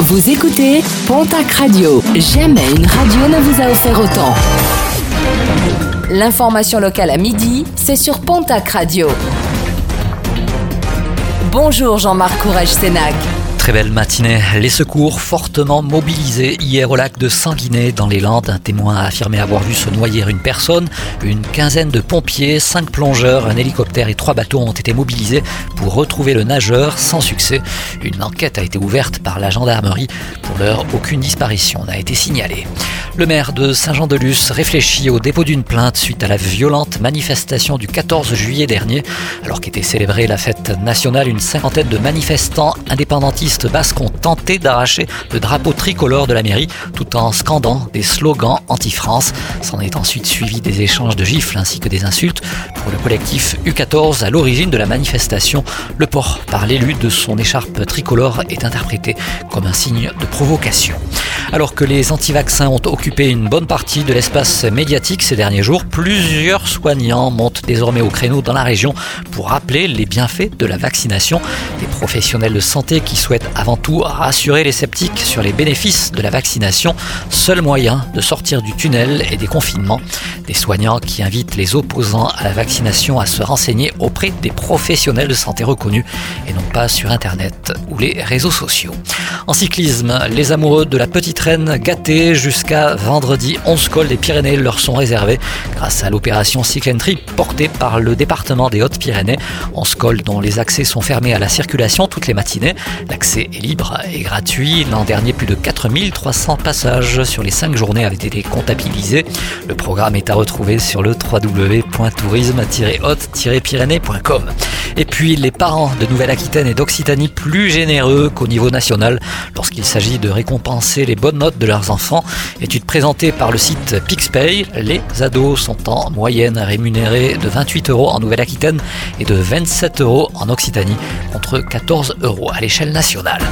Vous écoutez Pontac Radio. Jamais une radio ne vous a offert autant. L'information locale à midi, c'est sur Pontac Radio. Bonjour Jean-Marc Courage Sénac. Très belle matinée. Les secours fortement mobilisés hier au lac de Sanguinet dans les Landes. Un témoin a affirmé avoir vu se noyer une personne. Une quinzaine de pompiers, cinq plongeurs, un hélicoptère et trois bateaux ont été mobilisés pour retrouver le nageur sans succès. Une enquête a été ouverte par la gendarmerie. Pour l'heure, aucune disparition n'a été signalée. Le maire de Saint-Jean-de-Luz réfléchit au dépôt d'une plainte suite à la violente manifestation du 14 juillet dernier. Alors qu'était célébrée la fête nationale, une cinquantaine de manifestants indépendantistes basques ont tenté d'arracher le drapeau tricolore de la mairie tout en scandant des slogans anti-France. S'en est ensuite suivi des échanges de gifles ainsi que des insultes. Pour le collectif U14, à l'origine de la manifestation, le port par l'élu de son écharpe tricolore est interprété comme un signe de provocation. Alors que les anti-vaccins ont occupé une bonne partie de l'espace médiatique ces derniers jours, plusieurs soignants montent désormais au créneau dans la région pour rappeler les bienfaits de la vaccination. Des professionnels de santé qui souhaitent avant tout rassurer les sceptiques sur les bénéfices de la vaccination, seul moyen de sortir du tunnel et des confinements. Des soignants qui invitent les opposants à la vaccination à se renseigner auprès des professionnels de santé reconnus et non pas sur Internet ou les réseaux sociaux. En cyclisme, les amoureux de la petite reine gâtée jusqu'à vendredi, 11 cols des Pyrénées leur sont réservés grâce à l'opération Cyclentry portée par le département des Hautes-Pyrénées. 11 cols dont les accès sont fermés à la circulation toutes les matinées. L'accès est libre et gratuit. L'an dernier, plus de 4300 passages sur les 5 journées avaient été comptabilisés. Le programme est à retrouver sur le www.tourisme-haute-pyrénées.com. Et puis les parents de Nouvelle-Aquitaine et d'Occitanie plus généreux qu'au niveau national lorsqu'il s'agit de récompenser les bonnes notes de leurs enfants. Étude présentée par le site PixPay, les ados sont en moyenne rémunérés de 28 euros en Nouvelle-Aquitaine et de 27 euros en Occitanie contre 14 euros à l'échelle nationale.